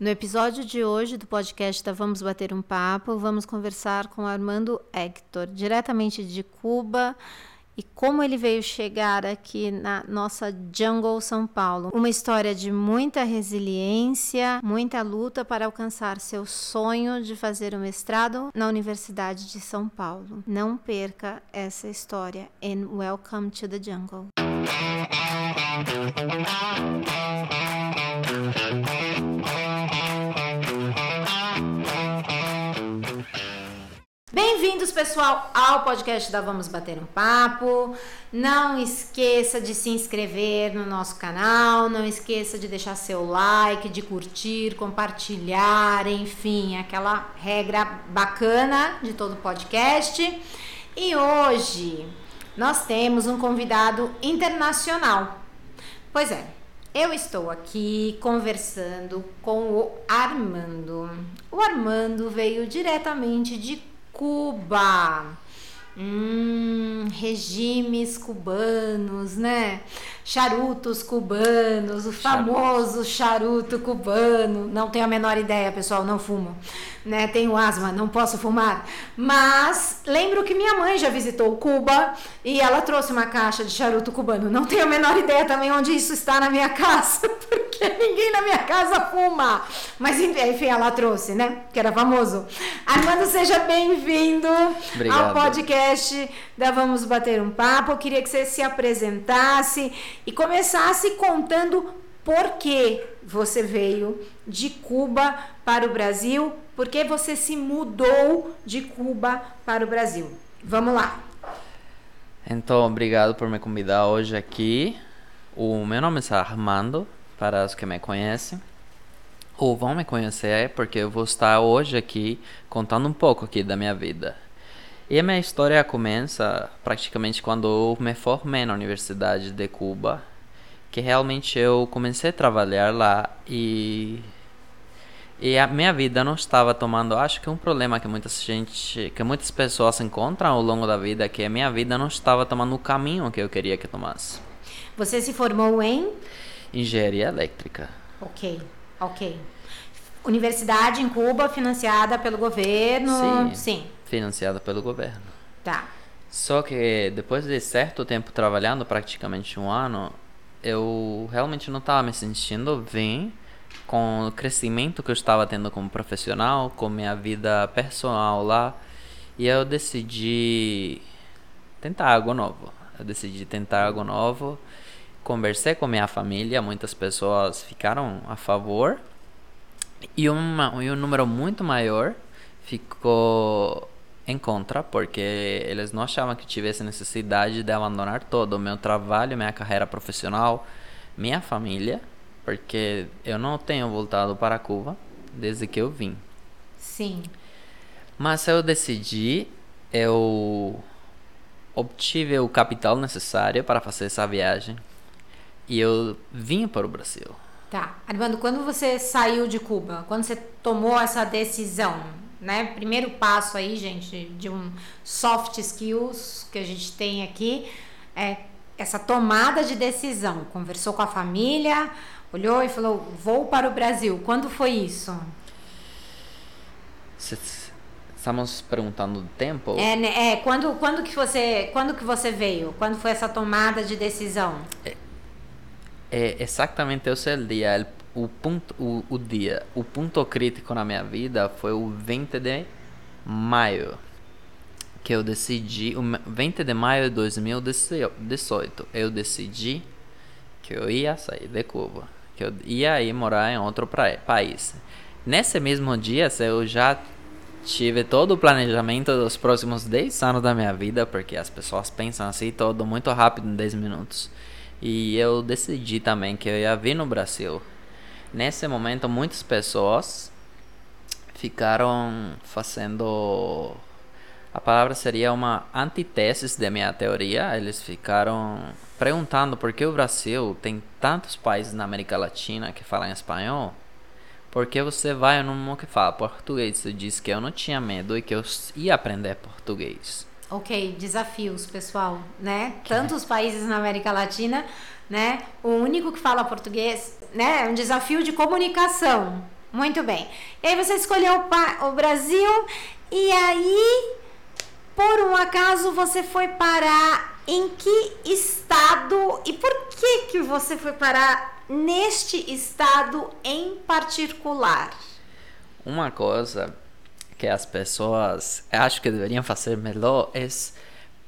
No episódio de hoje do podcast da Vamos Bater um Papo, vamos conversar com Armando Hector, diretamente de Cuba, e como ele veio chegar aqui na nossa Jungle São Paulo. Uma história de muita resiliência, muita luta para alcançar seu sonho de fazer o mestrado na Universidade de São Paulo. Não perca essa história and welcome to the jungle. Bem-vindos, pessoal, ao podcast da Vamos Bater um Papo. Não esqueça de se inscrever no nosso canal, não esqueça de deixar seu like, de curtir, compartilhar, enfim, aquela regra bacana de todo podcast. E hoje nós temos um convidado internacional. Pois é, eu estou aqui conversando com o Armando. O Armando veio diretamente de Cuba. Hum, regimes cubanos, né? Charutos cubanos, o famoso charuto cubano. Não tenho a menor ideia, pessoal, não fumo. Né? Tenho asma, não posso fumar. Mas lembro que minha mãe já visitou Cuba e ela trouxe uma caixa de charuto cubano. Não tenho a menor ideia também onde isso está na minha casa, porque ninguém na minha casa fuma. Mas enfim, ela trouxe, né? Que era famoso. Armando, seja bem-vindo ao podcast da Vamos Bater um Papo. Eu queria que você se apresentasse e começasse contando por que você veio de Cuba para o Brasil, por que você se mudou de Cuba para o Brasil. Vamos lá. Então, obrigado por me convidar hoje aqui. O meu nome é Armando, para os que me conhecem. Ou vão me conhecer, porque eu vou estar hoje aqui contando um pouco aqui da minha vida. E a minha história começa praticamente quando eu me formei na Universidade de Cuba, que realmente eu comecei a trabalhar lá e e a minha vida não estava tomando, acho que é um problema que muita gente, que muitas pessoas encontram ao longo da vida, que a minha vida não estava tomando o caminho que eu queria que tomasse. Você se formou em engenharia elétrica. OK. OK. Universidade em Cuba financiada pelo governo? Sim. Sim financiada pelo governo. Tá. Só que depois de certo tempo trabalhando, praticamente um ano, eu realmente não estava me sentindo bem com o crescimento que eu estava tendo como profissional, com minha vida pessoal lá. E eu decidi tentar algo novo. Eu decidi tentar algo novo. Conversei com minha família, muitas pessoas ficaram a favor. E, uma, e um número muito maior ficou em contra, porque eles não achavam que tivesse necessidade de abandonar todo o meu trabalho, minha carreira profissional, minha família, porque eu não tenho voltado para Cuba desde que eu vim. Sim. Mas eu decidi, eu obtive o capital necessário para fazer essa viagem e eu vim para o Brasil. Tá. Armando, quando você saiu de Cuba, quando você tomou essa decisão, né? Primeiro passo aí, gente, de um soft skills que a gente tem aqui é essa tomada de decisão. Conversou com a família, olhou e falou: "Vou para o Brasil". Quando foi isso? Estamos perguntando do tempo? É, né, é quando, quando que você, quando que você veio? Quando foi essa tomada de decisão? É, é exatamente esse dia, o ponto o, o dia, o ponto crítico na minha vida foi o 20 de maio que eu decidi, o 20 de maio de 2018, eu decidi que eu ia sair de Cuba, que eu ia ir morar em outro país. Nesse mesmo dia, eu já tive todo o planejamento dos próximos 10 anos da minha vida, porque as pessoas pensam assim todo muito rápido em 10 minutos. E eu decidi também que eu ia vir no Brasil Nesse momento, muitas pessoas ficaram fazendo. A palavra seria uma antítese da minha teoria. Eles ficaram perguntando por que o Brasil tem tantos países na América Latina que falam espanhol. Porque você vai num que fala português. Eu disse que eu não tinha medo e que eu ia aprender português. Ok, desafios, pessoal, né? Tantos países na América Latina, né? O único que fala português, né? Um desafio de comunicação. Muito bem. E aí você escolheu o Brasil e aí, por um acaso, você foi parar em que estado e por que que você foi parar neste estado em particular? Uma coisa que as pessoas acho que deveriam fazer melhor é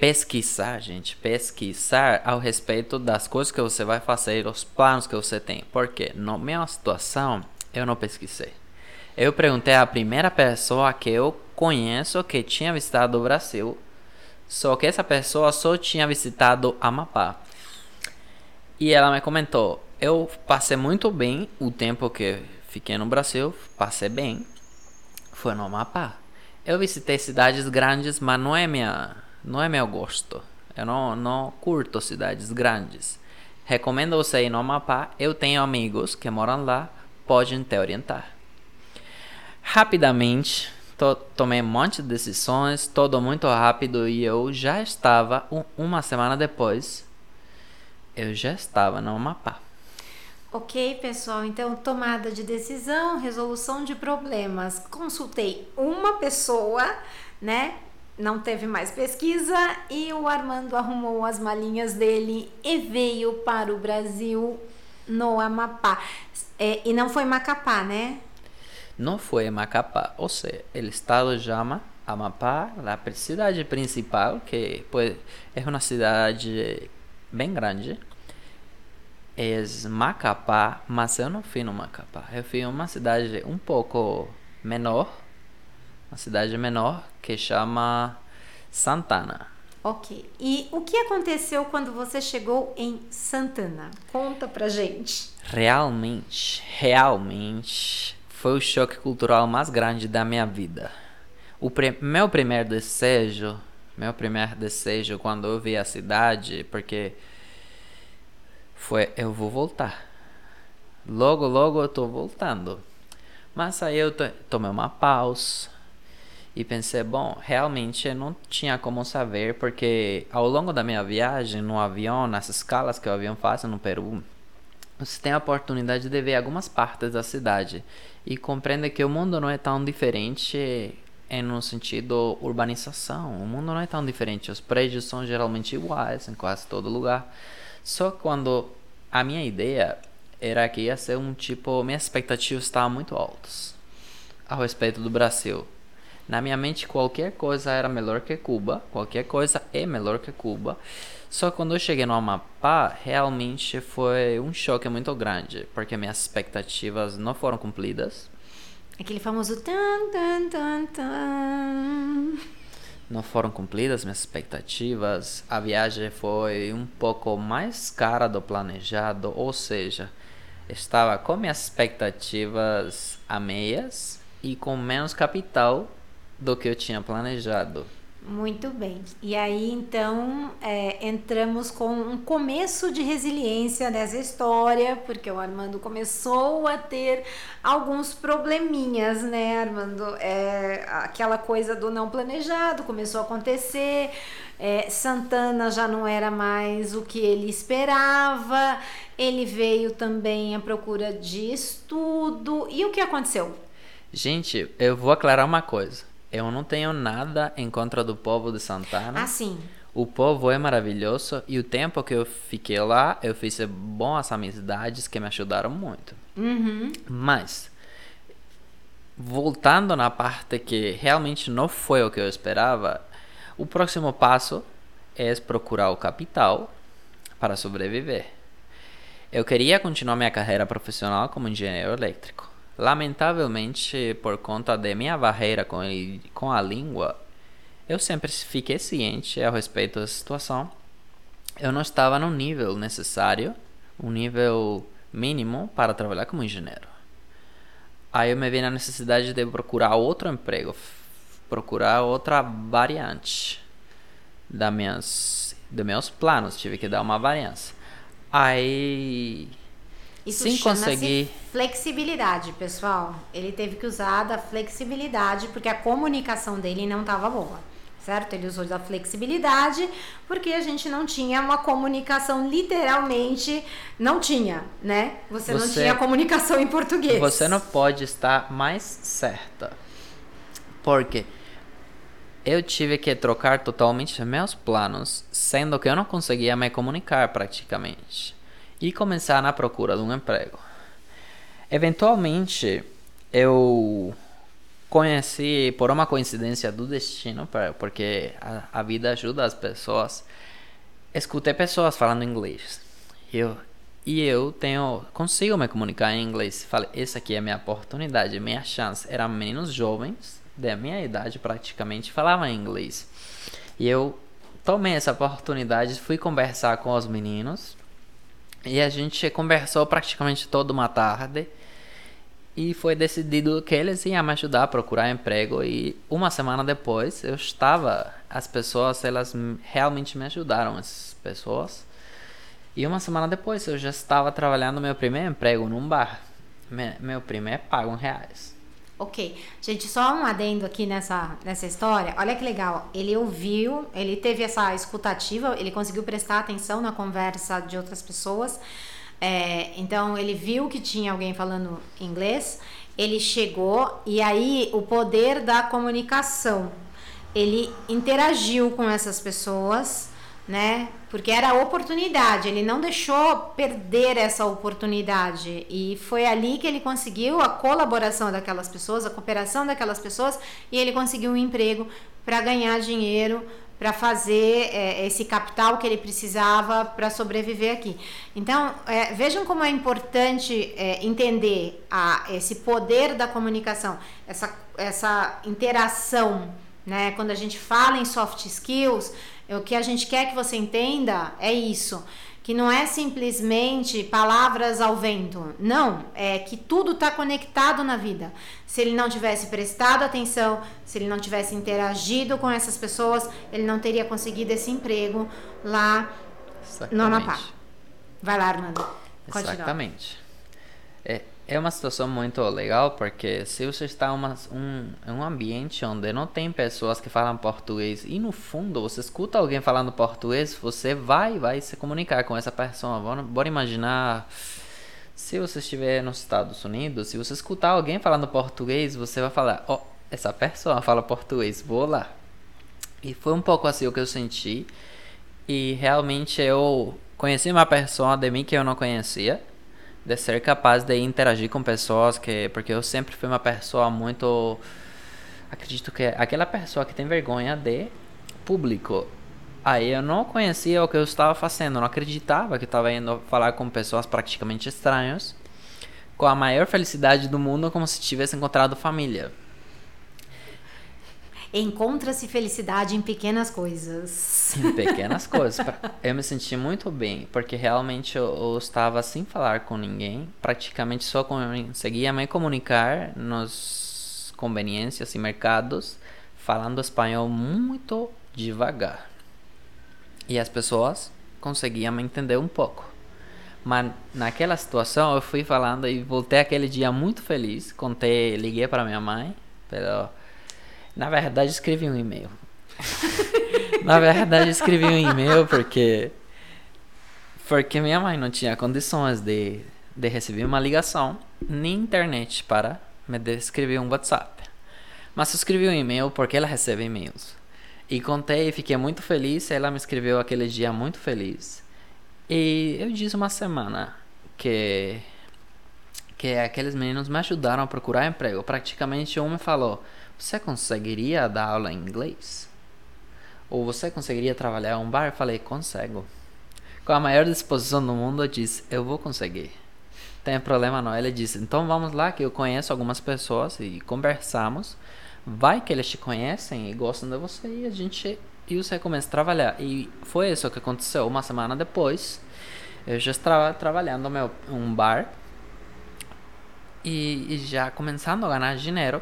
pesquisar, gente, pesquisar ao respeito das coisas que você vai fazer, os planos que você tem. Porque na minha situação, eu não pesquisei. Eu perguntei à primeira pessoa que eu conheço que tinha visitado o Brasil, só que essa pessoa só tinha visitado Amapá. E ela me comentou: eu passei muito bem o tempo que fiquei no Brasil, passei bem, foi no Amapá. Eu visitei cidades grandes, mas não é minha não é meu gosto. Eu não, não curto cidades grandes. Recomendo você ir no Amapá. Eu tenho amigos que moram lá, podem te orientar. Rapidamente, to tomei um monte de decisões, tudo muito rápido e eu já estava, um, uma semana depois, eu já estava no Amapá. Ok, pessoal, então tomada de decisão, resolução de problemas. Consultei uma pessoa, né? Não teve mais pesquisa e o Armando arrumou as malinhas dele e veio para o Brasil no Amapá. É, e não foi Macapá, né? Não foi Macapá, ou seja, o estado chama Amapá, a cidade principal, que pues, é uma cidade bem grande. É Macapá, mas eu não fui no Macapá. Eu fui em uma cidade um pouco menor, uma cidade menor que chama Santana. Ok. E o que aconteceu quando você chegou em Santana? Conta pra gente. Realmente, realmente foi o choque cultural mais grande da minha vida. O meu primeiro desejo, meu primeiro desejo quando eu vi a cidade, porque foi eu vou voltar. Logo, logo eu tô voltando. Mas aí eu tomei uma pausa, e pensei, bom, realmente eu não tinha como saber, porque ao longo da minha viagem no avião, nas escalas que o avião faz no Peru, você tem a oportunidade de ver algumas partes da cidade e compreende que o mundo não é tão diferente em um sentido urbanização. O mundo não é tão diferente. Os prédios são geralmente iguais em quase todo lugar. Só quando a minha ideia era que ia ser um tipo, minhas expectativas estavam muito altas a respeito do Brasil. Na minha mente, qualquer coisa era melhor que Cuba, qualquer coisa é melhor que Cuba. Só que quando eu cheguei no Amapá, realmente foi um choque muito grande, porque minhas expectativas não foram cumpridas. Aquele famoso tan tan tan tan. Não foram cumpridas minhas expectativas. A viagem foi um pouco mais cara do planejado, ou seja, estava com minhas expectativas a meias e com menos capital do que eu tinha planejado. Muito bem. E aí, então, é, entramos com um começo de resiliência nessa história, porque o Armando começou a ter alguns probleminhas, né, Armando? É, aquela coisa do não planejado começou a acontecer. É, Santana já não era mais o que ele esperava. Ele veio também à procura de estudo. E o que aconteceu? Gente, eu vou aclarar uma coisa. Eu não tenho nada em contra do povo de Santana. Ah, sim. O povo é maravilhoso e o tempo que eu fiquei lá, eu fiz boas amizades que me ajudaram muito. Uhum. Mas, voltando na parte que realmente não foi o que eu esperava, o próximo passo é procurar o capital para sobreviver. Eu queria continuar minha carreira profissional como engenheiro elétrico. Lamentavelmente, por conta de minha barreira com, com a língua, eu sempre fiquei ciente a respeito da situação. Eu não estava no nível necessário, um nível mínimo para trabalhar como engenheiro. Aí eu me vi na necessidade de procurar outro emprego, procurar outra variante da minhas, dos meus planos. Tive que dar uma variância. Aí isso Sim, consegui. Flexibilidade, pessoal. Ele teve que usar da flexibilidade porque a comunicação dele não estava boa. certo? Ele usou da flexibilidade porque a gente não tinha uma comunicação literalmente não tinha, né? Você, você não tinha comunicação em português. Você não pode estar mais certa. Porque eu tive que trocar totalmente meus planos, sendo que eu não conseguia me comunicar praticamente, e começar na procura de um emprego. Eventualmente, eu conheci por uma coincidência do destino, porque a, a vida ajuda as pessoas. Escutei pessoas falando inglês. Eu, e eu tenho consigo me comunicar em inglês. Falei, essa aqui é minha oportunidade, minha chance. Eram meninos jovens, da minha idade praticamente, falavam inglês. E eu tomei essa oportunidade, fui conversar com os meninos. E a gente conversou praticamente toda uma tarde. E foi decidido que eles iam me ajudar a procurar emprego. E uma semana depois eu estava as pessoas elas realmente me ajudaram as pessoas. E uma semana depois eu já estava trabalhando meu primeiro emprego num bar. Meu primeiro pago em reais Ok, gente, só um adendo aqui nessa, nessa história. Olha que legal. Ele ouviu, ele teve essa escutativa, ele conseguiu prestar atenção na conversa de outras pessoas. É, então ele viu que tinha alguém falando inglês, ele chegou e aí o poder da comunicação. Ele interagiu com essas pessoas, né? Porque era a oportunidade, ele não deixou perder essa oportunidade. E foi ali que ele conseguiu a colaboração daquelas pessoas, a cooperação daquelas pessoas, e ele conseguiu um emprego para ganhar dinheiro para fazer é, esse capital que ele precisava para sobreviver aqui. Então, é, vejam como é importante é, entender a, esse poder da comunicação, essa, essa interação. Né? Quando a gente fala em soft skills, o que a gente quer que você entenda é isso que não é simplesmente palavras ao vento. Não, é que tudo está conectado na vida. Se ele não tivesse prestado atenção, se ele não tivesse interagido com essas pessoas, ele não teria conseguido esse emprego lá Exatamente. no Amapá. Vai lá, Armando. Exatamente. É, é uma situação muito legal porque se você está em um, um ambiente onde não tem pessoas que falam português e no fundo você escuta alguém falando português, você vai vai se comunicar com essa pessoa. Bora imaginar se você estiver nos Estados Unidos, se você escutar alguém falando português, você vai falar, ó, oh, essa pessoa fala português, vou lá. E foi um pouco assim o que eu senti. E realmente eu conheci uma pessoa de mim que eu não conhecia de ser capaz de interagir com pessoas que porque eu sempre fui uma pessoa muito acredito que aquela pessoa que tem vergonha de público. Aí eu não conhecia o que eu estava fazendo não acreditava que estava indo falar com pessoas praticamente estranhas com a maior felicidade do mundo como se tivesse encontrado família Encontra-se felicidade em pequenas coisas. Em pequenas coisas. Eu me senti muito bem, porque realmente eu, eu estava sem falar com ninguém, praticamente só conseguia me comunicar nos conveniências e mercados, falando espanhol muito devagar. E as pessoas conseguiam me entender um pouco. Mas naquela situação eu fui falando e voltei aquele dia muito feliz. Contei, liguei para minha mãe, pelo na verdade, escrevi um e-mail. Na verdade, escrevi um e-mail porque porque minha mãe não tinha condições de, de receber uma ligação nem internet para me escrever um WhatsApp. Mas eu escrevi um e-mail porque ela recebe e-mails. E contei e fiquei muito feliz. Ela me escreveu aquele dia muito feliz. E eu disse uma semana que que aqueles meninos me ajudaram a procurar emprego. Praticamente um me falou: você conseguiria dar aula em inglês? Ou você conseguiria trabalhar em um bar? Eu falei, consigo. Com a maior disposição do mundo, eu disse, eu vou conseguir. Tem problema não? Ele disse, então vamos lá que eu conheço algumas pessoas e conversamos. Vai que eles te conhecem e gostam de você e a gente e você começa a trabalhar. E foi isso que aconteceu. Uma semana depois, eu já estava trabalhando em um bar e, e já começando a ganhar dinheiro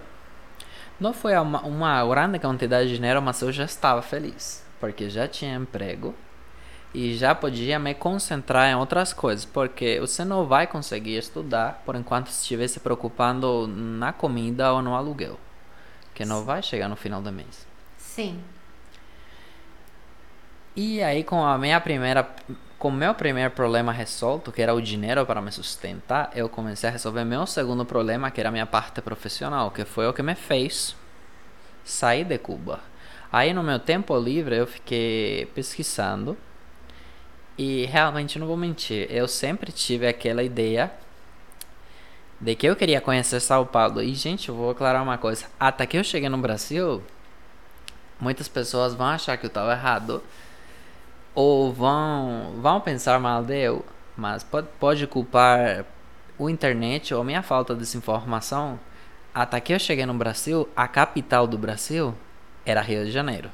não foi uma, uma grande quantidade de dinheiro, mas eu já estava feliz, porque já tinha emprego e já podia me concentrar em outras coisas, porque você não vai conseguir estudar por enquanto estiver se preocupando na comida ou no aluguel, que não vai chegar no final do mês. Sim. E aí com a minha primeira com meu primeiro problema resolto, que era o dinheiro para me sustentar, eu comecei a resolver meu segundo problema, que era minha parte profissional, que foi o que me fez sair de Cuba. Aí no meu tempo livre eu fiquei pesquisando e realmente não vou mentir, eu sempre tive aquela ideia de que eu queria conhecer São Paulo. E gente, eu vou aclarar uma coisa, até que eu cheguei no Brasil, muitas pessoas vão achar que eu estava errado ou vão, vão pensar mal de eu, mas pode, pode culpar o internet ou a minha falta de informação. Até que eu cheguei no Brasil, a capital do Brasil era Rio de Janeiro.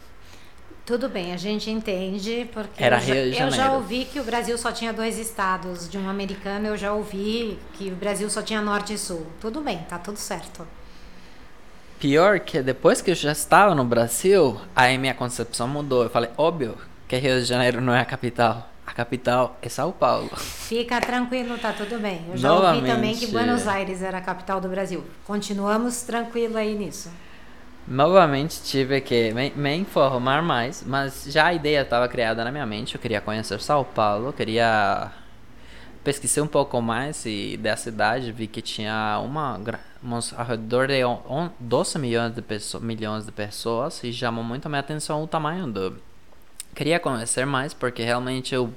Tudo bem, a gente entende, porque Era eu, já, Rio de eu já ouvi que o Brasil só tinha dois estados. De um americano, eu já ouvi que o Brasil só tinha norte e sul. Tudo bem, tá tudo certo. Pior que depois que eu já estava no Brasil, aí minha concepção mudou. Eu falei, óbvio que Rio de Janeiro não é a capital. A capital é São Paulo. Fica tranquilo, tá tudo bem. Eu já ouvi também Novamente. que Buenos Aires era a capital do Brasil. Continuamos tranquilo aí nisso. Novamente tive que me, me informar mais, mas já a ideia estava criada na minha mente. Eu queria conhecer São Paulo, queria pesquisei um pouco mais e da cidade vi que tinha uma uns ao redor de on- on- 12 milhões de, pesso- milhões de pessoas e chamou muito a minha atenção o tamanho do queria conhecer mais porque realmente eu,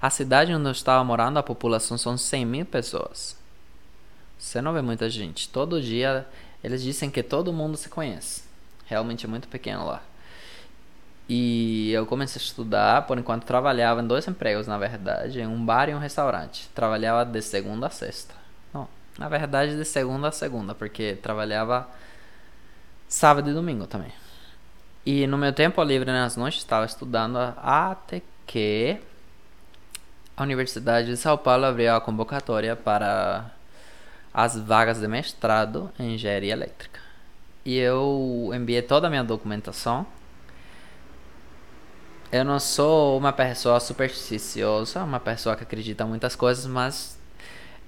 a cidade onde eu estava morando a população são 100 mil pessoas você não vê muita gente todo dia eles dizem que todo mundo se conhece realmente é muito pequeno lá e eu comecei a estudar, por enquanto trabalhava em dois empregos, na verdade, em um bar e um restaurante. Trabalhava de segunda a sexta. Não, na verdade de segunda a segunda, porque trabalhava sábado e domingo também. E no meu tempo livre nas noites estava estudando até que a Universidade de São Paulo abriu a convocatória para as vagas de mestrado em engenharia elétrica. E eu enviei toda a minha documentação eu não sou uma pessoa supersticiosa, uma pessoa que acredita em muitas coisas, mas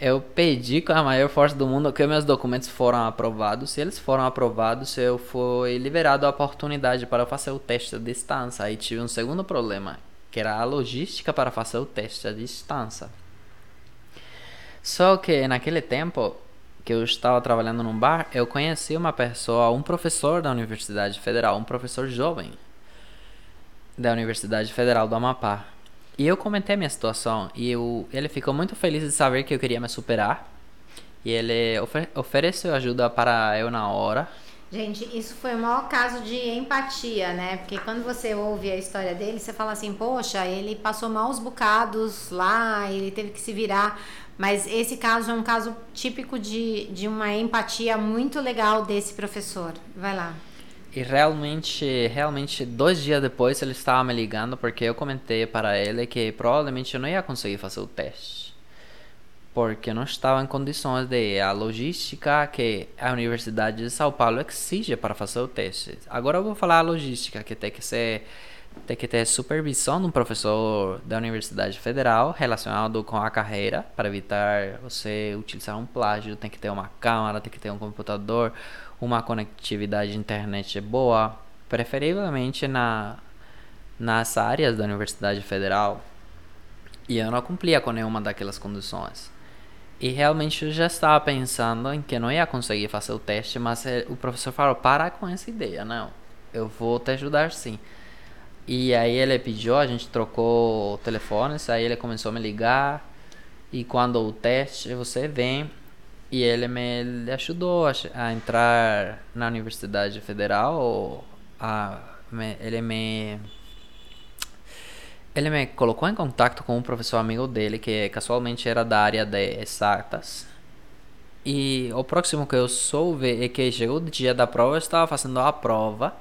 eu pedi com a maior força do mundo que meus documentos foram aprovados. Se eles foram aprovados, eu fui liberado a oportunidade para fazer o teste à distância. Aí tive um segundo problema, que era a logística para fazer o teste à distância. Só que naquele tempo que eu estava trabalhando num bar, eu conheci uma pessoa, um professor da Universidade Federal, um professor jovem da Universidade Federal do Amapá. E eu comentei a minha situação e eu, ele ficou muito feliz de saber que eu queria me superar. E ele ofe- ofereceu ajuda para eu na hora. Gente, isso foi o maior caso de empatia, né? Porque quando você ouve a história dele, você fala assim, poxa, ele passou maus bocados lá, ele teve que se virar. Mas esse caso é um caso típico de, de uma empatia muito legal desse professor. Vai lá. E realmente, realmente, dois dias depois ele estava me ligando porque eu comentei para ele que provavelmente eu não ia conseguir fazer o teste. Porque eu não estava em condições de a logística que a Universidade de São Paulo exige para fazer o teste. Agora eu vou falar a logística, que tem que ser tem que ter supervisão de um professor da Universidade Federal relacionado com a carreira para evitar você utilizar um plágio, tem que ter uma câmera, tem que ter um computador, uma conectividade de internet boa, preferivelmente na nas áreas da Universidade Federal. E eu não cumpria com nenhuma daquelas condições. E realmente eu já estava pensando em que não ia conseguir fazer o teste, mas eh, o professor falou: para com essa ideia, não. Eu vou te ajudar sim. E aí ele pediu, a gente trocou telefones, aí ele começou a me ligar. E quando o teste, você vem. E ele me ajudou a entrar na Universidade Federal. A, me- ele me. Ele me colocou em contato com um professor amigo dele que casualmente era da área de exatas. E o próximo que eu soube é que chegou o dia da prova, eu estava fazendo a prova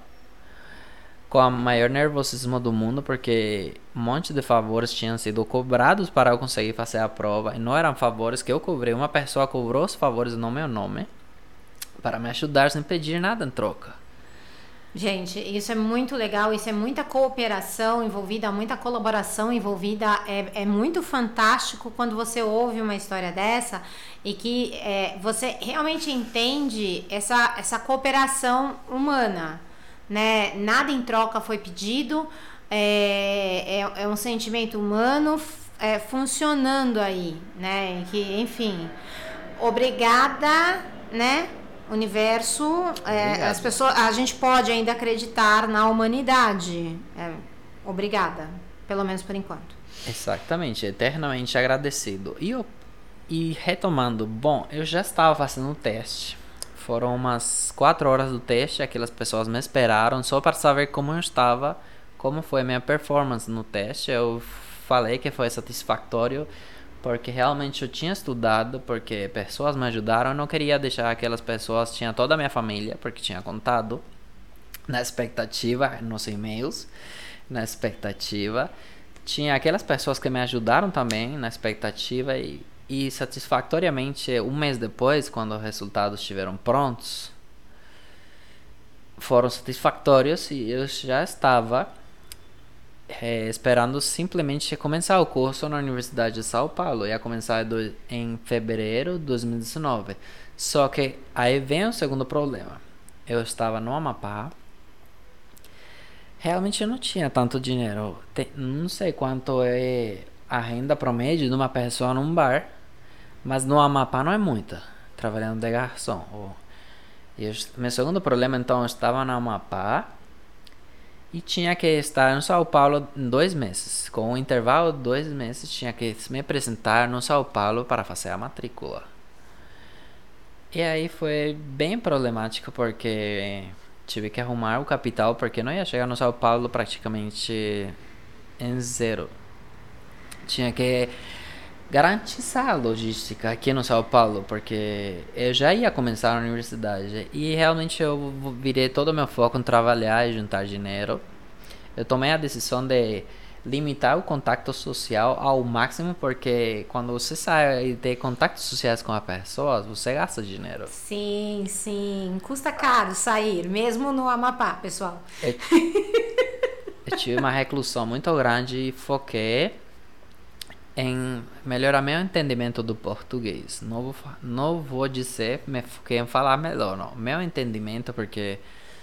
com o maior nervosismo do mundo, porque um monte de favores tinham sido cobrados para eu conseguir fazer a prova. E não eram favores que eu cobrei, uma pessoa cobrou os favores no meu nome para me ajudar sem pedir nada em troca. Gente, isso é muito legal, isso é muita cooperação envolvida, muita colaboração envolvida. É, é muito fantástico quando você ouve uma história dessa e que é, você realmente entende essa, essa cooperação humana. Né? Nada em troca foi pedido. é, é, é um sentimento humano é, funcionando aí, né? Que, enfim, obrigada, né? Universo, é, as pessoas, a gente pode ainda acreditar na humanidade. É, obrigada, pelo menos por enquanto. Exatamente, eternamente agradecido. E, eu, e retomando, bom, eu já estava fazendo o teste. Foram umas quatro horas do teste, aquelas pessoas me esperaram só para saber como eu estava, como foi a minha performance no teste. Eu falei que foi satisfatório porque realmente eu tinha estudado, porque pessoas me ajudaram, eu não queria deixar aquelas pessoas, tinha toda a minha família, porque tinha contado na expectativa nos e-mails, na expectativa tinha aquelas pessoas que me ajudaram também na expectativa e, e satisfatoriamente um mês depois, quando os resultados estiveram prontos, foram satisfatórios e eu já estava é, esperando simplesmente começar o curso na Universidade de São Paulo. Ia começar do, em fevereiro de 2019. Só que aí vem o segundo problema. Eu estava no Amapá realmente eu não tinha tanto dinheiro. Tem, não sei quanto é a renda promédio de uma pessoa num bar, mas no Amapá não é muita, trabalhando de garçom. Eu, meu segundo problema, então, eu estava no Amapá e tinha que estar no São Paulo em dois meses. Com um intervalo de dois meses, tinha que me apresentar no São Paulo para fazer a matrícula. E aí foi bem problemático porque tive que arrumar o capital porque não ia chegar no São Paulo praticamente em zero. Tinha que garantizar a logística aqui no São Paulo, porque eu já ia começar a universidade e realmente eu virei todo o meu foco em trabalhar e juntar dinheiro. Eu tomei a decisão de limitar o contato social ao máximo, porque quando você sai e tem contatos sociais com a pessoa, você gasta dinheiro. Sim, sim. Custa caro sair, mesmo no Amapá, pessoal. Eu, eu tive uma reclusão muito grande e foquei em melhorar meu entendimento do português. Não vou, não vou dizer, me foquei em falar melhor, não. Meu entendimento, porque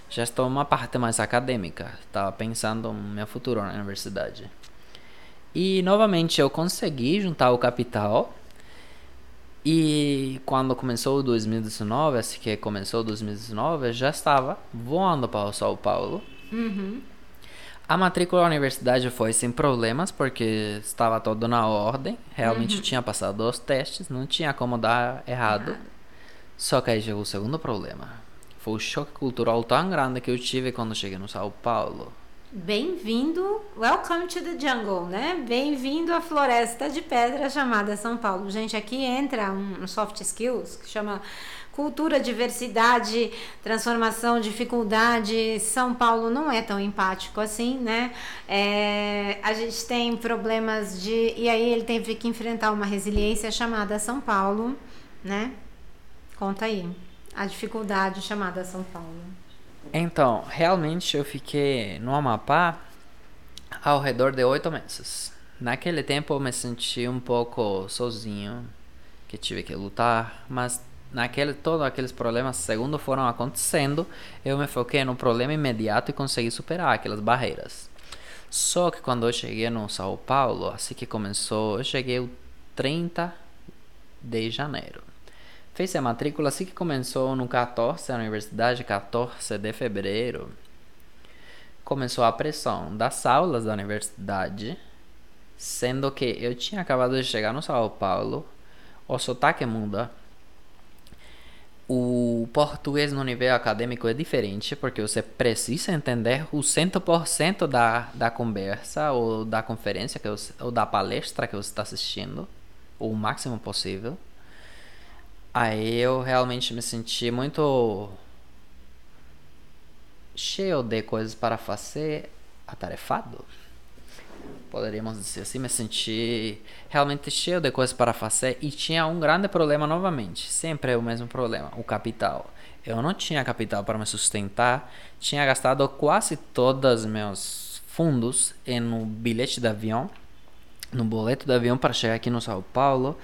já estou uma parte mais acadêmica. Estava pensando no meu futuro na universidade. E novamente eu consegui juntar o capital. E quando começou 2019, assim que começou 2019, eu já estava voando para o São Paulo. Uhum. A matrícula da universidade foi sem problemas, porque estava tudo na ordem. Realmente uhum. tinha passado os testes, não tinha como dar errado. Só que aí chegou o segundo problema foi o choque cultural tão grande que eu tive quando cheguei no São Paulo. Bem-vindo, welcome to the jungle, né? Bem-vindo à floresta de pedra chamada São Paulo. Gente, aqui entra um soft skills que chama cultura, diversidade, transformação, dificuldade. São Paulo não é tão empático assim, né? É, a gente tem problemas de. E aí ele teve que enfrentar uma resiliência chamada São Paulo, né? Conta aí a dificuldade chamada São Paulo? Então, realmente eu fiquei no Amapá ao redor de oito meses. Naquele tempo eu me senti um pouco sozinho, que tive que lutar, mas naquele todos aqueles problemas segundo foram acontecendo, eu me foquei no problema imediato e consegui superar aquelas barreiras. Só que quando eu cheguei no São Paulo, assim que começou, eu cheguei o 30 de janeiro. Fez a matrícula assim que começou no 14, a universidade, 14 de fevereiro. Começou a pressão das aulas da universidade, sendo que eu tinha acabado de chegar no São Paulo, o sotaque muda. O português no nível acadêmico é diferente, porque você precisa entender o 100% da, da conversa, ou da conferência, que você, ou da palestra que você está assistindo, o máximo possível. Aí eu realmente me senti muito cheio de coisas para fazer, atarefado. Poderíamos dizer assim, me senti realmente cheio de coisas para fazer e tinha um grande problema novamente, sempre é o mesmo problema, o capital. Eu não tinha capital para me sustentar, tinha gastado quase todos os meus fundos em um bilhete de avião, no boleto de avião para chegar aqui no São Paulo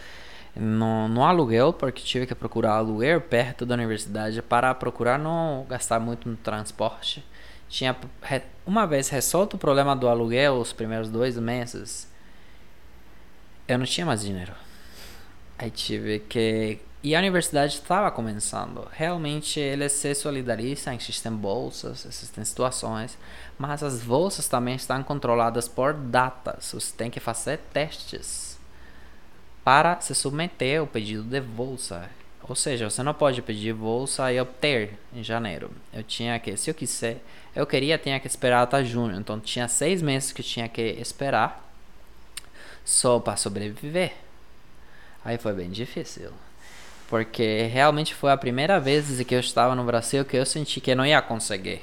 no, no aluguel, porque tive que procurar aluguel perto da universidade para procurar não gastar muito no transporte. Tinha uma vez resolto o problema do aluguel os primeiros dois meses, eu não tinha mais dinheiro. Aí tive que e a universidade estava começando. Realmente eles se solidarizam, existem bolsas, existem situações, mas as bolsas também estão controladas por datas. Você tem que fazer testes para se submeter ao pedido de bolsa. Ou seja, você não pode pedir bolsa e obter em janeiro. Eu tinha que, se eu quiser, eu queria, tinha que esperar até junho. Então tinha seis meses que tinha que esperar só para sobreviver. Aí foi bem difícil. Porque realmente foi a primeira vez que eu estava no Brasil que eu senti que eu não ia conseguir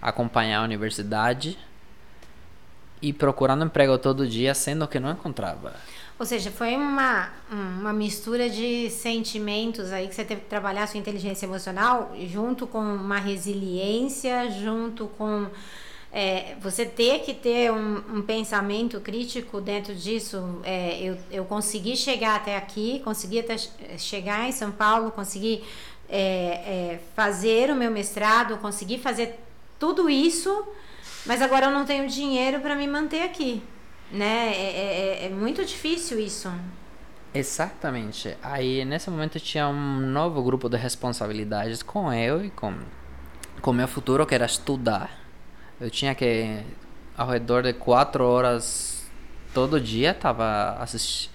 acompanhar a universidade e procurando emprego todo dia, sendo que não encontrava. Ou seja, foi uma, uma mistura de sentimentos aí que você teve que trabalhar sua inteligência emocional junto com uma resiliência, junto com é, você ter que ter um, um, pensamento crítico dentro disso. É, eu, eu consegui chegar até aqui, consegui até chegar em São Paulo, consegui é, é fazer o meu mestrado, consegui fazer tudo isso, mas agora eu não tenho dinheiro para me manter aqui né? É, é, é, é muito difícil isso. Exatamente. Aí nesse momento tinha um novo grupo de responsabilidades com eu e com com meu futuro que era estudar. Eu tinha que ao redor de quatro horas todo dia tava assisti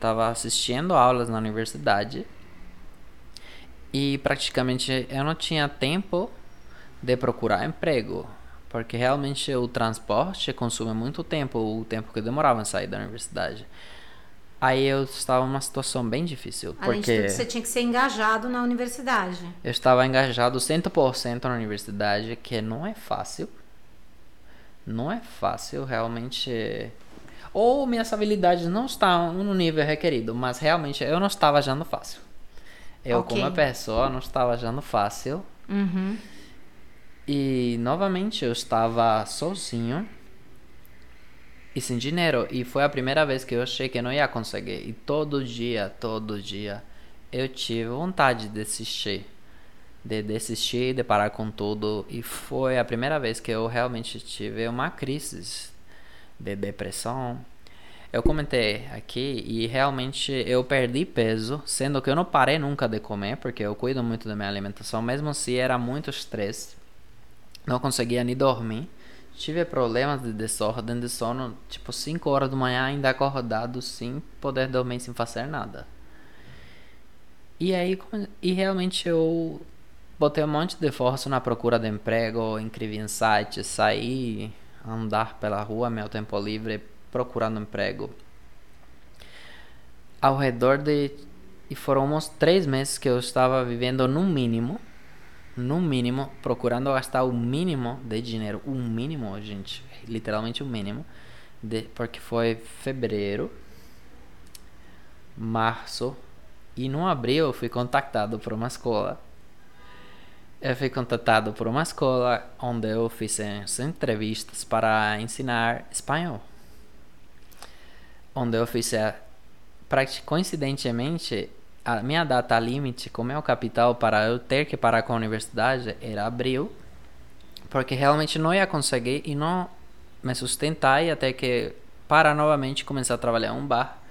tava assistindo aulas na universidade e praticamente eu não tinha tempo de procurar emprego porque realmente o transporte consome muito tempo, o tempo que eu demorava a sair da universidade. Aí eu estava numa situação bem difícil. Além porque de tudo, você tinha que ser engajado na universidade. Eu estava engajado 100% na universidade, que não é fácil. Não é fácil, realmente. Ou minhas habilidades não estão no nível requerido, mas realmente eu não estava achando fácil. Eu, okay. como pessoa, não estava achando fácil. Uhum. E novamente eu estava sozinho e sem dinheiro. E foi a primeira vez que eu achei que não ia conseguir. E todo dia, todo dia, eu tive vontade de desistir. De desistir, de parar com tudo. E foi a primeira vez que eu realmente tive uma crise de depressão. Eu comentei aqui e realmente eu perdi peso, sendo que eu não parei nunca de comer, porque eu cuido muito da minha alimentação, mesmo se era muito estresse não conseguia nem dormir. Tive problemas de desordem de sono, tipo 5 horas da manhã ainda acordado sem poder dormir sem fazer nada. E aí e realmente eu botei um monte de força na procura de emprego, inscrevi em sites, saí andar pela rua meu tempo livre procurando emprego. Ao redor de e foram uns três meses que eu estava vivendo no mínimo no mínimo, procurando gastar o mínimo de dinheiro, o mínimo, gente, literalmente o mínimo, de, porque foi fevereiro, março e no abril eu fui contactado por uma escola. Eu fui contatado por uma escola onde eu fiz entrevistas para ensinar espanhol. Onde eu fiz, coincidentemente, a minha data limite, como é o capital para eu ter que parar com a universidade, era abril, porque realmente não ia conseguir e não me sustentar e até que para novamente começar a trabalhar em um bar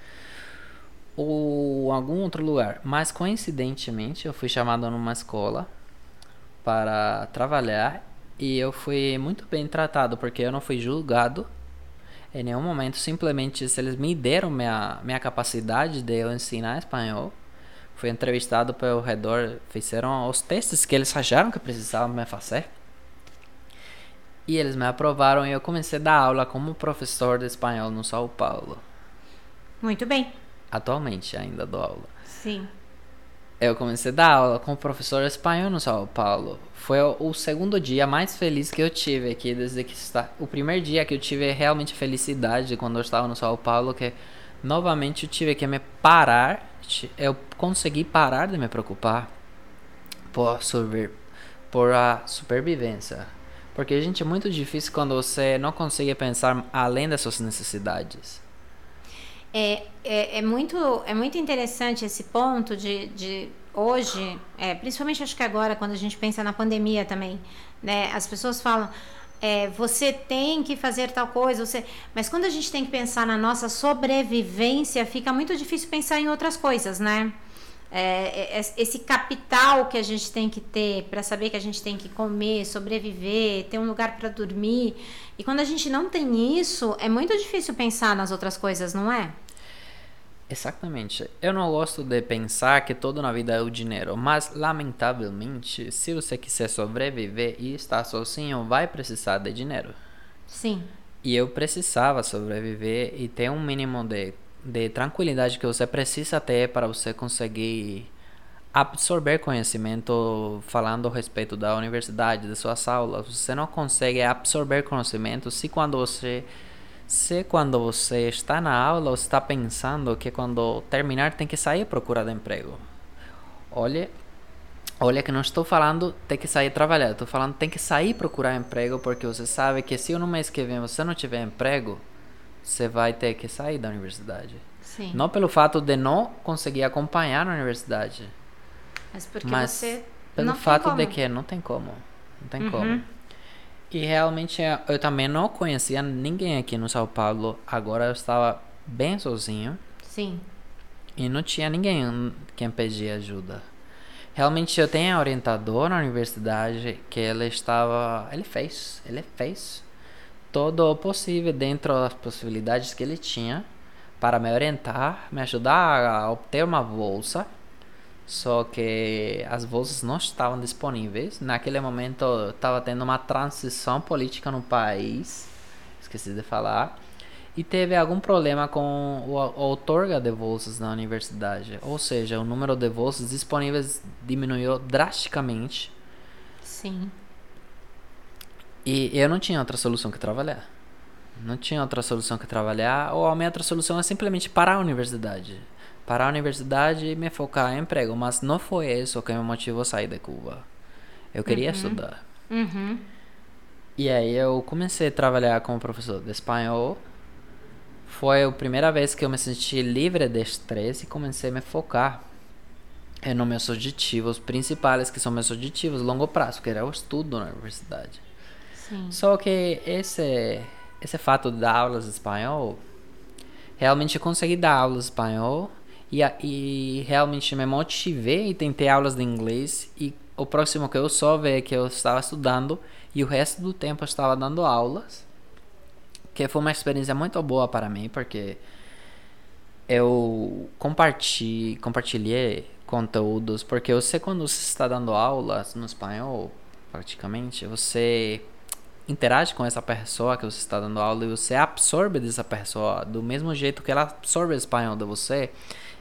ou algum outro lugar. Mas coincidentemente eu fui chamado numa escola para trabalhar e eu fui muito bem tratado porque eu não fui julgado em nenhum momento. Simplesmente eles me deram minha, minha capacidade de eu ensinar espanhol fui entrevistado pelo redor, fizeram os testes que eles acharam que precisavam me fazer. E eles me aprovaram e eu comecei a dar aula como professor de espanhol no São Paulo. Muito bem. Atualmente ainda dou aula. Sim. Eu comecei a dar aula como professor de espanhol no São Paulo. Foi o segundo dia mais feliz que eu tive aqui desde que está. O primeiro dia que eu tive realmente felicidade quando eu estava no São Paulo que novamente eu tive que me parar eu consegui parar de me preocupar por, sobre, por a supervivência. Porque, gente, é muito difícil quando você não consegue pensar além das suas necessidades. É, é, é, muito, é muito interessante esse ponto de, de hoje, é, principalmente acho que agora, quando a gente pensa na pandemia também, né? As pessoas falam, é, você tem que fazer tal coisa, você... mas quando a gente tem que pensar na nossa sobrevivência, fica muito difícil pensar em outras coisas, né? É, é, é esse capital que a gente tem que ter para saber que a gente tem que comer, sobreviver, ter um lugar para dormir. E quando a gente não tem isso, é muito difícil pensar nas outras coisas, não é? Exatamente. Eu não gosto de pensar que tudo na vida é o dinheiro, mas lamentavelmente, se você quiser sobreviver e estar sozinho, vai precisar de dinheiro. Sim. E eu precisava sobreviver e ter um mínimo de, de tranquilidade que você precisa ter para você conseguir absorver conhecimento falando a respeito da universidade, de suas aulas. Você não consegue absorver conhecimento se quando você se quando você está na aula, você está pensando que quando terminar tem que sair procurar emprego. Olha, olha que não estou falando tem que sair trabalhar, estou falando tem que sair procurar emprego porque você sabe que se no mês que vem você não tiver emprego, você vai ter que sair da universidade. Sim. Não pelo fato de não conseguir acompanhar na universidade, mas porque mas você pelo fato de que não tem como, não tem uhum. como. E realmente é, eu também não conhecia ninguém aqui no São Paulo. Agora eu estava bem sozinho. Sim. E não tinha ninguém quem pedir ajuda. Realmente eu tenho um orientador na universidade que ele estava, ele fez, ele fez todo o possível dentro das possibilidades que ele tinha para me orientar, me ajudar a obter uma bolsa só que as bolsas não estavam disponíveis. Naquele momento estava tendo uma transição política no país, esqueci de falar, e teve algum problema com o, a outorga de bolsas na universidade. Ou seja, o número de bolsas disponíveis diminuiu drasticamente. Sim. E eu não tinha outra solução que trabalhar. Não tinha outra solução que trabalhar, ou a minha outra solução é simplesmente parar a universidade para a universidade e me focar em emprego, mas não foi isso que me motivou a sair de Cuba. Eu queria uhum. estudar. Uhum. E aí eu comecei a trabalhar como professor de espanhol. Foi a primeira vez que eu me senti livre de estresse e comecei a me focar nos meus objetivos principais, que são meus objetivos a longo prazo, que era o estudo na universidade. Sim. Só que esse esse fato de dar aulas de espanhol, realmente eu consegui dar aulas de espanhol e, e realmente me motivei e tentei aulas de inglês. E o próximo que eu soube é que eu estava estudando e o resto do tempo eu estava dando aulas. Que foi uma experiência muito boa para mim, porque eu compartilhei, compartilhei conteúdos, porque sei quando você está dando aulas no espanhol, praticamente, você interage com essa pessoa que você está dando aula e você absorve dessa pessoa do mesmo jeito que ela absorve o espanhol de você.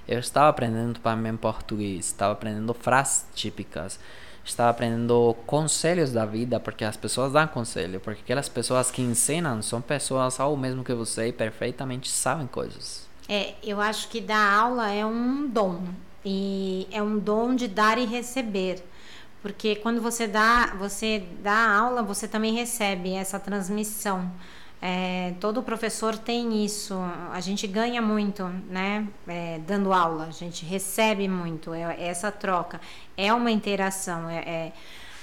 Eu estava aprendendo também português, estava aprendendo frases típicas, estava aprendendo conselhos da vida, porque as pessoas dão conselho, porque aquelas pessoas que ensinam são pessoas ao mesmo que você e perfeitamente sabem coisas. É, eu acho que dar aula é um dom, e é um dom de dar e receber. Porque quando você dá, você dá aula, você também recebe essa transmissão. É, todo professor tem isso. A gente ganha muito, né? É, dando aula, a gente recebe muito. É, é essa troca é uma interação. É, é,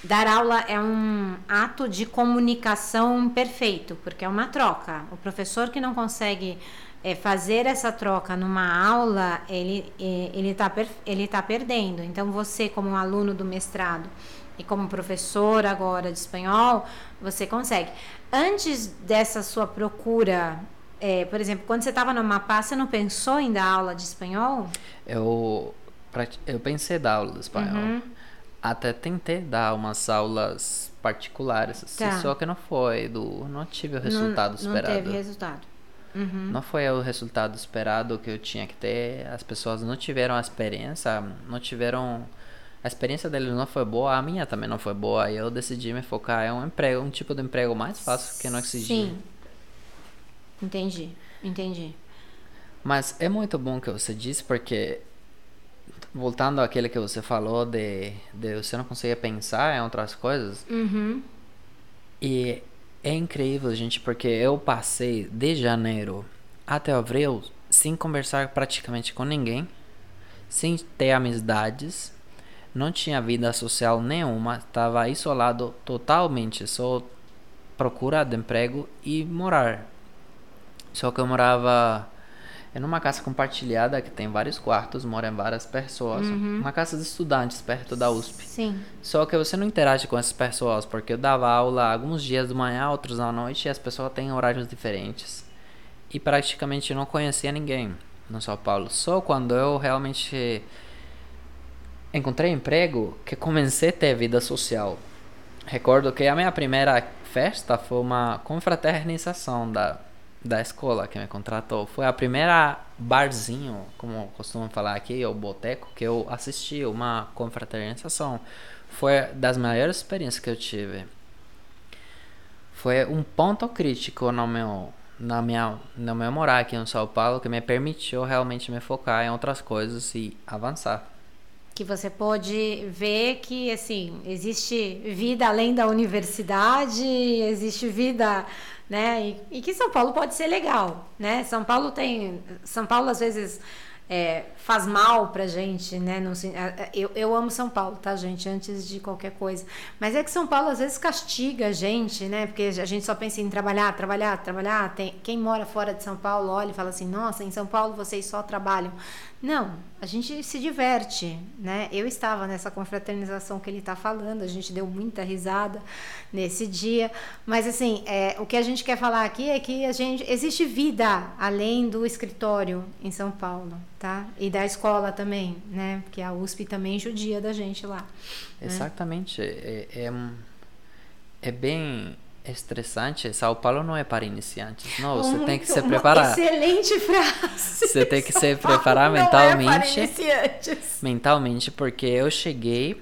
dar aula é um ato de comunicação perfeito, porque é uma troca. O professor que não consegue é, fazer essa troca numa aula, ele ele está ele tá perdendo. Então você, como aluno do mestrado e como professor agora de espanhol, você consegue. Antes dessa sua procura, é, por exemplo, quando você estava no Amapá, você não pensou em dar aula de espanhol? Eu, eu pensei em dar aula de espanhol. Uhum. Até tentei dar umas aulas particulares, assim, tá. só que não foi do, não tive o resultado não, esperado. Não teve resultado. Uhum. Não foi o resultado esperado que eu tinha que ter. As pessoas não tiveram a experiência, não tiveram a experiência deles não foi boa, a minha também não foi boa. E eu decidi me focar em um emprego, um tipo de emprego mais fácil que não exigir. Sim. Entendi, entendi. Mas é muito bom que você disse, porque voltando àquele que você falou de, de você não conseguir pensar em outras coisas. Uhum. E é incrível, gente, porque eu passei de janeiro até abril sem conversar praticamente com ninguém, sem ter amizades não tinha vida social nenhuma, estava isolado totalmente, só procura de emprego e morar. Só que eu morava em uma casa compartilhada que tem vários quartos, moram várias pessoas. Uhum. Uma casa de estudantes perto da USP. Sim. Só que você não interage com essas pessoas, porque eu dava aula alguns dias de manhã, outros à noite, e as pessoas têm horários diferentes. E praticamente não conhecia ninguém no São Paulo. Só quando eu realmente encontrei emprego que comecei a ter vida social. Recordo que a minha primeira festa foi uma confraternização da, da escola que me contratou. Foi a primeira barzinho, como costumam falar aqui, ou boteco, que eu assisti uma confraternização. Foi das melhores experiências que eu tive. Foi um ponto crítico no meu na minha no meu morar aqui em São Paulo que me permitiu realmente me focar em outras coisas e avançar que você pode ver que assim existe vida além da universidade, existe vida, né? E, e, que São Paulo pode ser legal, né? São Paulo tem, São Paulo às vezes é, faz mal pra gente, né? Não, eu, eu amo São Paulo, tá, gente? Antes de qualquer coisa. Mas é que São Paulo às vezes castiga a gente, né? Porque a gente só pensa em trabalhar, trabalhar, trabalhar. Tem, quem mora fora de São Paulo olha e fala assim: nossa, em São Paulo vocês só trabalham. Não, a gente se diverte, né? Eu estava nessa confraternização que ele está falando, a gente deu muita risada nesse dia, mas assim, é, o que a gente quer falar aqui é que a gente existe vida além do escritório em São Paulo, tá? E da escola também, né? Porque a USP também judia da gente lá. Né? Exatamente, né? é, é, é bem estressante. São Paulo não é para iniciantes. Não, você tem que se preparar. Excelente frase. Você tem que se preparar mentalmente. É mentalmente, porque eu cheguei,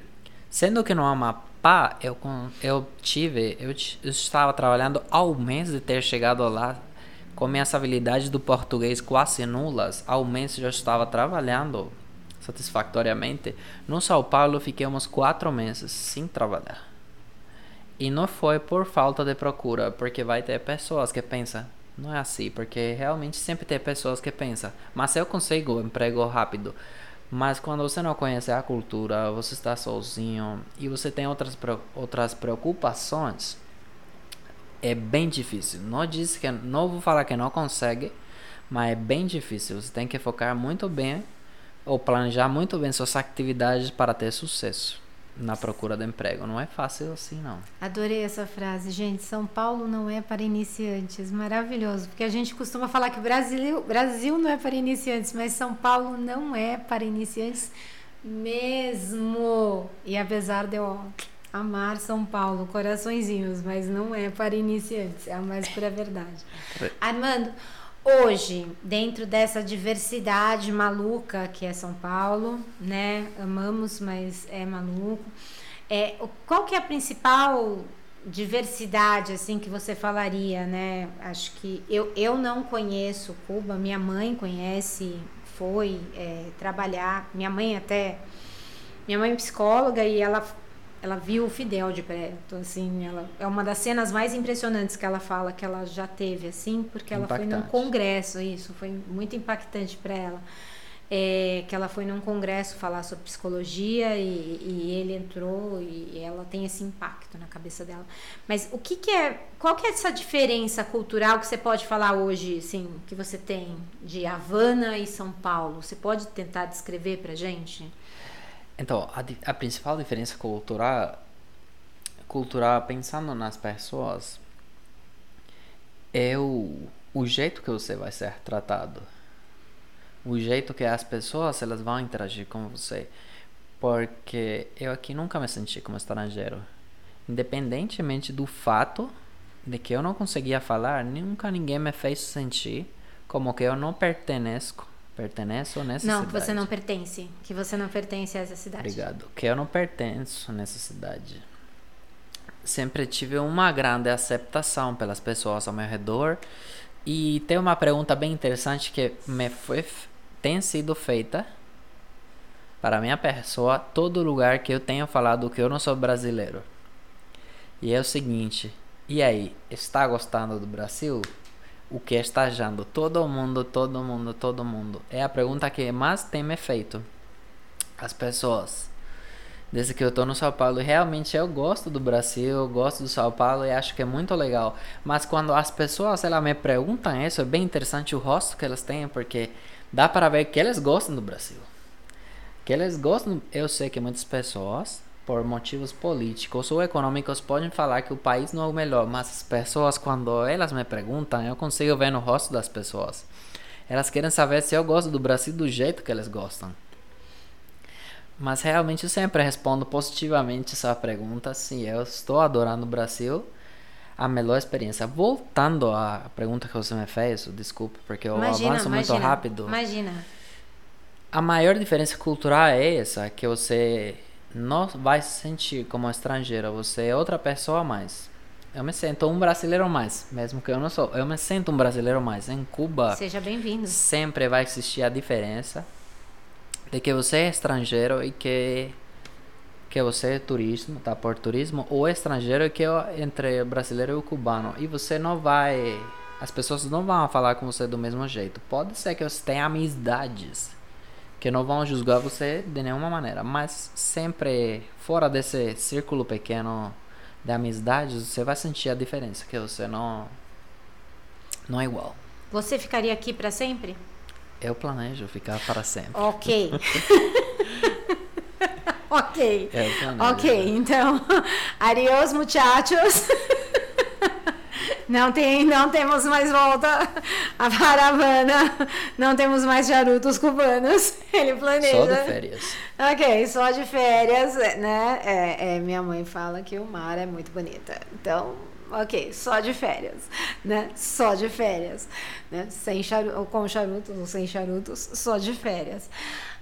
sendo que no Amapá eu eu tive, eu, eu estava trabalhando ao mês de ter chegado lá com minhas habilidades do português quase nulas. Ao mês eu já estava trabalhando satisfatoriamente. No São Paulo fiquei uns quatro meses sem trabalhar. E não foi por falta de procura, porque vai ter pessoas que pensam, não é assim, porque realmente sempre tem pessoas que pensam, mas eu consigo emprego rápido. Mas quando você não conhece a cultura, você está sozinho e você tem outras, outras preocupações, é bem difícil. Não diz que não vou falar que não consegue, mas é bem difícil. Você tem que focar muito bem ou planejar muito bem suas atividades para ter sucesso na procura de emprego. Não é fácil assim, não. Adorei essa frase, gente. São Paulo não é para iniciantes. Maravilhoso. Porque a gente costuma falar que Brasil, Brasil não é para iniciantes, mas São Paulo não é para iniciantes mesmo. E apesar de eu amar São Paulo, coraçõezinhos, mas não é para iniciantes. É a mais pura verdade. Armando. Hoje, dentro dessa diversidade maluca que é São Paulo, né? Amamos, mas é maluco. É, qual que é a principal diversidade assim que você falaria, né? Acho que eu, eu não conheço Cuba, minha mãe conhece, foi é, trabalhar. Minha mãe até minha mãe é psicóloga e ela ela viu o Fidel de perto, assim, ela é uma das cenas mais impressionantes que ela fala que ela já teve, assim, porque ela impactante. foi num congresso, isso foi muito impactante para ela, é, que ela foi num congresso falar sobre psicologia e, e, ele entrou e ela tem esse impacto na cabeça dela. Mas o que, que é, qual que é essa diferença cultural que você pode falar hoje, assim, que você tem de Havana e São Paulo? Você pode tentar descrever para gente? Então, a, a principal diferença cultural, cultural, pensando nas pessoas, é o, o jeito que você vai ser tratado. O jeito que as pessoas elas vão interagir com você. Porque eu aqui nunca me senti como estrangeiro. Independentemente do fato de que eu não conseguia falar, nunca ninguém me fez sentir como que eu não pertenço Pertenço nessa não, cidade. Não, você não pertence. Que você não pertence a essa cidade. Obrigado. Que eu não pertenço nessa cidade. Sempre tive uma grande aceitação pelas pessoas ao meu redor. E tem uma pergunta bem interessante que me foi tem sido feita para minha pessoa todo lugar que eu tenho falado que eu não sou brasileiro. E é o seguinte: e aí, está gostando do Brasil? O que está achando? Todo mundo, todo mundo, todo mundo. É a pergunta que mais tem me feito. As pessoas. desde que eu tô no São Paulo. Realmente eu gosto do Brasil, eu gosto do São Paulo e acho que é muito legal. Mas quando as pessoas ela me perguntam isso, é bem interessante o rosto que elas têm, porque dá para ver que eles gostam do Brasil. Que eles gostam, eu sei que muitas pessoas, por motivos políticos ou econômicos, podem falar que o país não é o melhor, mas as pessoas, quando elas me perguntam, eu consigo ver no rosto das pessoas. Elas querem saber se eu gosto do Brasil do jeito que eles gostam. Mas realmente eu sempre respondo positivamente essa pergunta. Sim, eu estou adorando o Brasil. A melhor experiência. Voltando à pergunta que você me fez, desculpe, porque eu imagina, avanço imagina, muito rápido. Imagina. A maior diferença cultural é essa, que você não vai se sentir como estrangeiro, você é outra pessoa a mais. Eu me sinto um brasileiro a mais, mesmo que eu não sou. Eu me sinto um brasileiro a mais. Em Cuba, seja bem-vindo. Sempre vai existir a diferença de que você é estrangeiro e que que você é turismo, tá por turismo, ou estrangeiro que é entre brasileiro e o cubano. E você não vai, as pessoas não vão falar com você do mesmo jeito. Pode ser que você tenha amizades que não vão julgar você de nenhuma maneira, mas sempre fora desse círculo pequeno de amizades, você vai sentir a diferença, que você não não é igual. Você ficaria aqui para sempre? Eu planejo ficar para sempre. Ok. ok. ok, então, adiós muchachos. Não tem, não temos mais volta à caravana, não temos mais charutos cubanos. Ele planeja. Só de férias. Ok, só de férias, né? É, é, minha mãe fala que o mar é muito bonita. Então, ok, só de férias, né? Só de férias, né? Sem charutos, com charutos ou sem charutos, só de férias.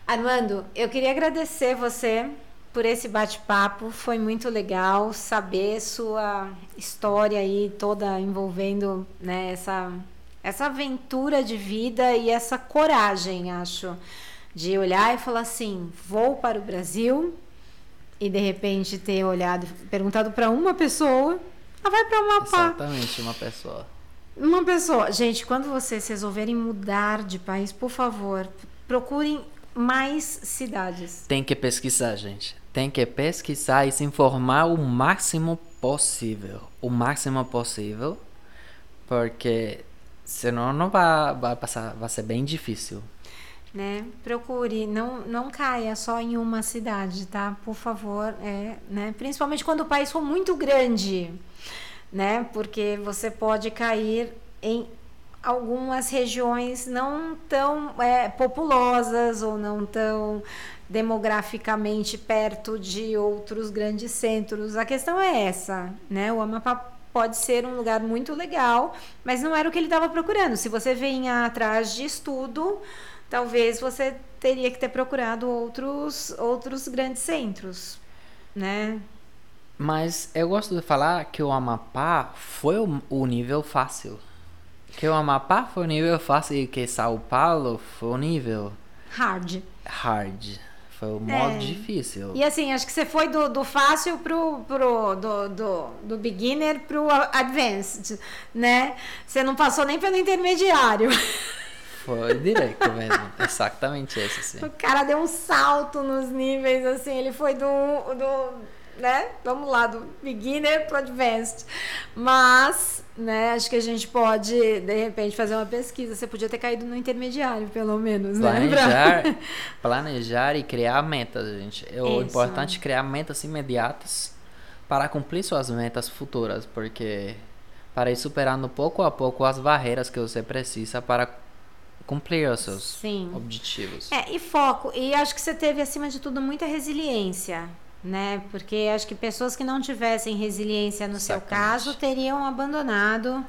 Armando, eu queria agradecer você por esse bate-papo, foi muito legal saber sua história aí toda envolvendo né, essa, essa aventura de vida e essa coragem, acho, de olhar e falar assim, vou para o Brasil e de repente ter olhado, perguntado para uma pessoa ah, vai para uma Exatamente, uma pessoa. Uma pessoa. Gente, quando vocês resolverem mudar de país, por favor, procurem mais cidades. Tem que pesquisar, gente. Tem que pesquisar e se informar o máximo possível. O máximo possível. Porque senão não vai, vai passar, vai ser bem difícil. Né? Procure, não, não caia só em uma cidade, tá? Por favor, é, né? Principalmente quando o país for muito grande né? Porque você pode cair em algumas regiões não tão é, populosas ou não tão demograficamente perto de outros grandes centros. A questão é essa, né? O Amapá pode ser um lugar muito legal, mas não era o que ele estava procurando. Se você vinha atrás de estudo, talvez você teria que ter procurado outros outros grandes centros, né? Mas eu gosto de falar que o Amapá foi o, o nível fácil. Que o Amapá foi o nível fácil e que São Paulo foi o nível hard. Hard. Foi o modo é. difícil. E assim, acho que você foi do, do fácil pro, pro do, do, do beginner pro advanced, né? Você não passou nem pelo intermediário. Foi direto mesmo. Exatamente esse, sim. O cara deu um salto nos níveis, assim, ele foi do, do né? Vamos lá, do beginner para advanced. Mas, né, acho que a gente pode, de repente, fazer uma pesquisa. Você podia ter caído no intermediário, pelo menos, planejar, né? planejar e criar metas, gente. É o importante criar metas imediatas para cumprir suas metas futuras, porque para ir superando pouco a pouco as barreiras que você precisa para cumprir os seus Sim. objetivos. É, e foco. E acho que você teve, acima de tudo, muita resiliência né? Porque acho que pessoas que não tivessem resiliência no seu caso teriam abandonado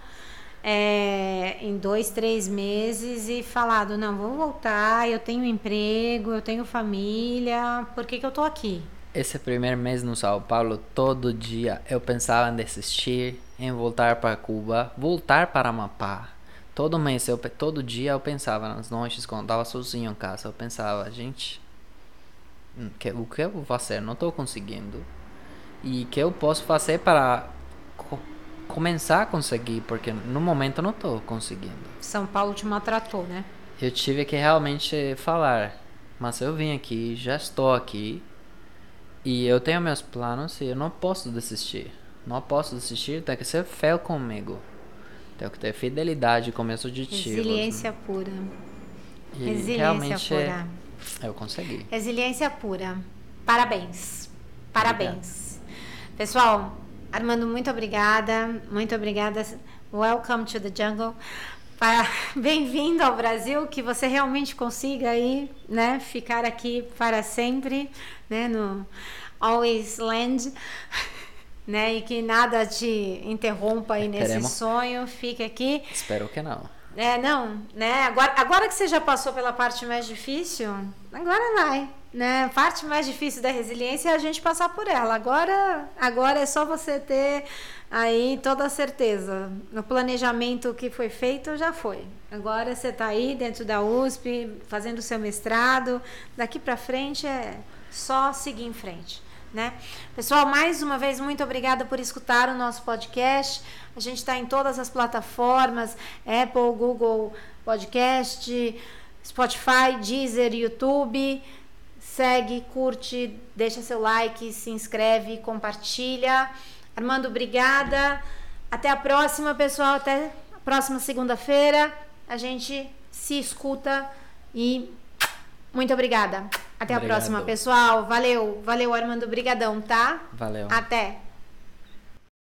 é, em dois, três meses e falado: não, vou voltar, eu tenho emprego, eu tenho família, por que, que eu tô aqui? Esse primeiro mês no São Paulo, todo dia eu pensava em desistir, em voltar para Cuba, voltar para Amapá. Todo mês, eu, todo dia eu pensava nas noites, quando eu estava sozinho em casa, eu pensava, gente, que, o que eu vou fazer? Não estou conseguindo. E que eu posso fazer para co começar a conseguir? Porque no momento não estou conseguindo. São Paulo te maltratou, né? Eu tive que realmente falar. Mas eu vim aqui, já estou aqui. E eu tenho meus planos e eu não posso desistir. Não posso desistir, tem que ser fiel comigo. Tenho que ter fidelidade com meus objetivos. Resiliência pura. E Resiliência realmente pura. Eu consegui. Resiliência pura. Parabéns. Parabéns. Pessoal, Armando, muito obrigada. Muito obrigada. Welcome to the jungle. Bem-vindo ao Brasil, que você realmente consiga aí, né, ficar aqui para sempre, né, no Always Land, né, e que nada te interrompa aí nesse Queremos. sonho, fique aqui. Espero que não. É, não, né? Agora, agora que você já passou pela parte mais difícil, agora vai, né? A parte mais difícil da resiliência é a gente passar por ela. Agora, agora é só você ter aí toda a certeza. No planejamento que foi feito já foi. Agora você está aí dentro da USP, fazendo o seu mestrado. Daqui para frente é só seguir em frente. Né? Pessoal, mais uma vez, muito obrigada por escutar o nosso podcast. A gente está em todas as plataformas: Apple, Google Podcast, Spotify, Deezer, YouTube. Segue, curte, deixa seu like, se inscreve, compartilha. Armando, obrigada. Até a próxima, pessoal. Até a próxima segunda-feira. A gente se escuta e muito obrigada. Até a Obrigado. próxima, pessoal. Valeu, valeu, Armando. Brigadão, tá? Valeu. Até.